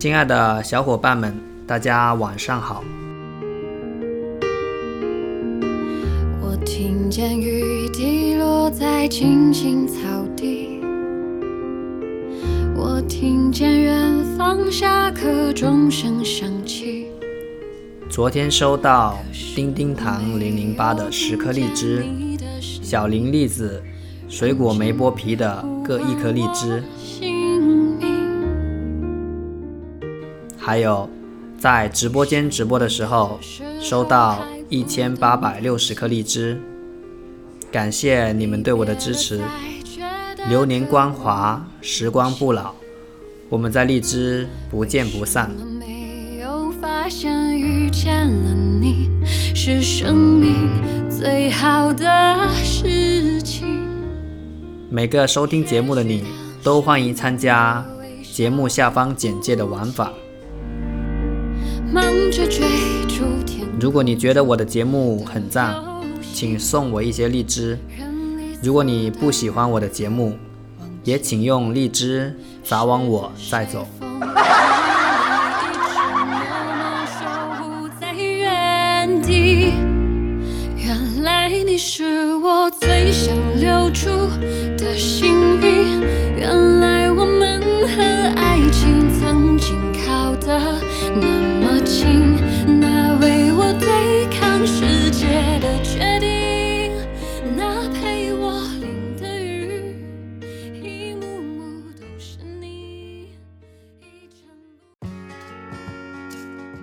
亲爱的小伙伴们，大家晚上好。我听见雨滴落在青青草地，我听见远方下课钟声响起。昨天收到丁丁糖零零八的十颗荔枝，小林栗子、水果没剥皮的各一颗荔枝，还有在直播间直播的时候收到一千八百六十颗荔枝，感谢你们对我的支持。流年光华，时光不老，我们在荔枝不见不散。现遇见了你是生命最好的事情。每个收听节目的你都欢迎参加节目下方简介的玩法。忙着追逐天如果你觉得我的节目很赞，请送我一些荔枝；如果你不喜欢我的节目，也请用荔枝砸往我再走。原来你是我最想留住的幸运，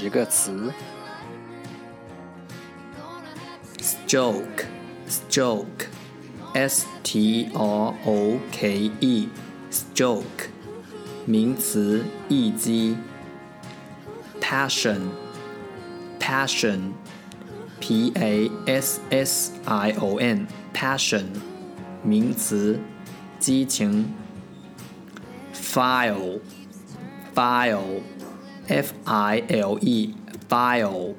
十个词 Stroke, stroke, S T R O K E, stroke，名词，一击。Passion, passion, P A S S I O N, passion，名词，激情。File, file, F I L E, file，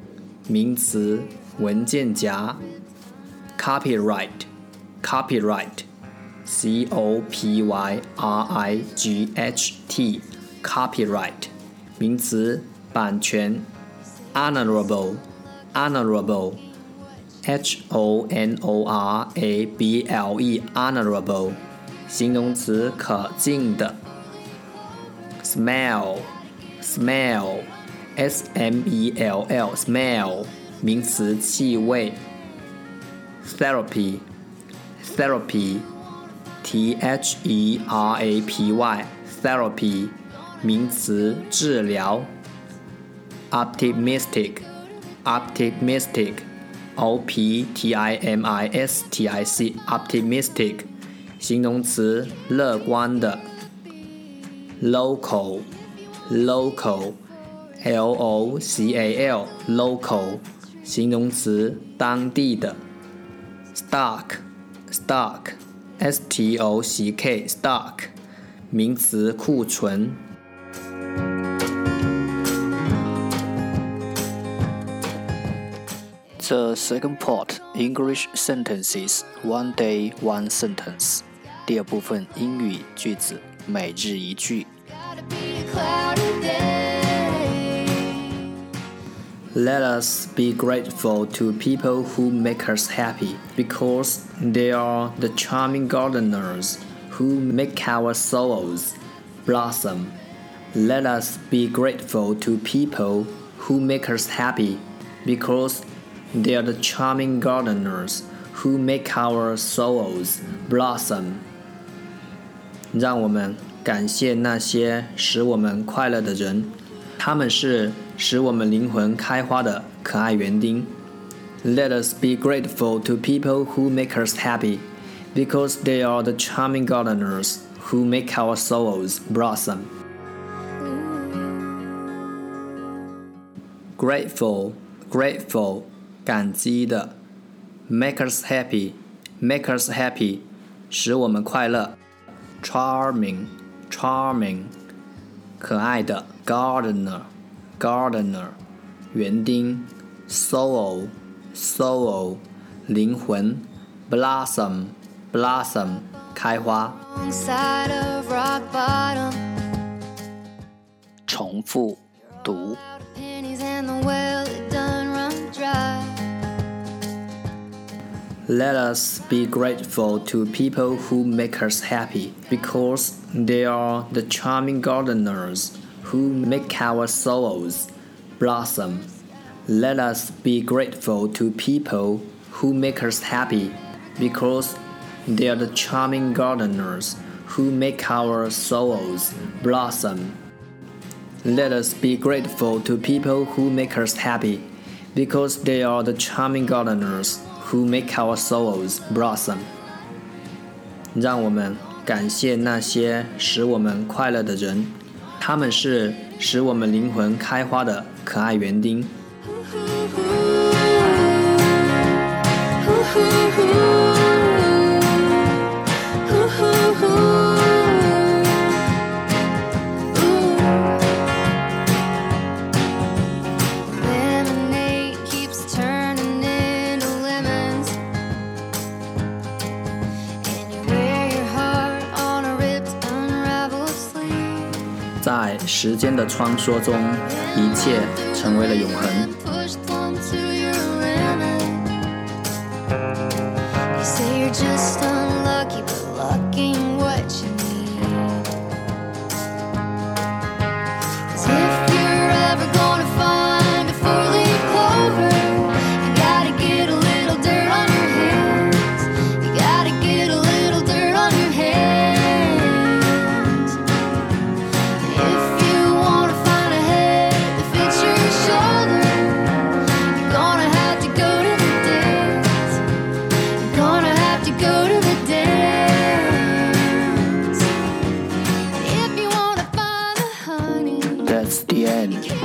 名词，文件夹。Copyright, copyright, C O P Y R I G H T, copyright, 名词，版权。Honorable, honorable, H O N O R A B L E, honorable, 形容词，可敬的。Smell, smell, S M E L L, smell, 名词，气味。therapy, therapy, T H E R A P Y, therapy, 名词，治疗。optimistic, optimistic, O P T I M I S T I C, optimistic, 形容词，乐观的。local, local, L O C A L, local, 形容词，当地的。stock stock s t o c k stock 名词库存。 The second part English sentences one day one sentence。第二部分英语句子每日一句。 Let us be grateful to people who make us happy because they are the charming gardeners who make our souls blossom. Let us be grateful to people who make us happy because they are the charming gardeners who make our souls blossom。让我们感谢那些使我们快乐的人，他们是 使我们灵魂开花的可爱园丁。Let us be grateful to people who make us happy, because they are the charming gardeners who make our souls blossom. Grateful, grateful，感激的。Make us happy, make us happy，使我们快乐。Charming, charming，可爱的。Gardener, gardener，园丁。Soul, soul，灵魂。Blossom, blossom，开花。重复读。Let us be grateful to people who make us happy because they are the charming gardeners who make our souls blossom. Let us be grateful to people who make us happy because they are the charming gardeners who make our souls blossom. Let us be grateful to people who make us happy because they are the charming gardeners who make our souls blossom。让我们感谢那些使我们快乐的人， 他们是使我们灵魂开花的可爱园丁。时间的穿梭中，一切成为了永恒。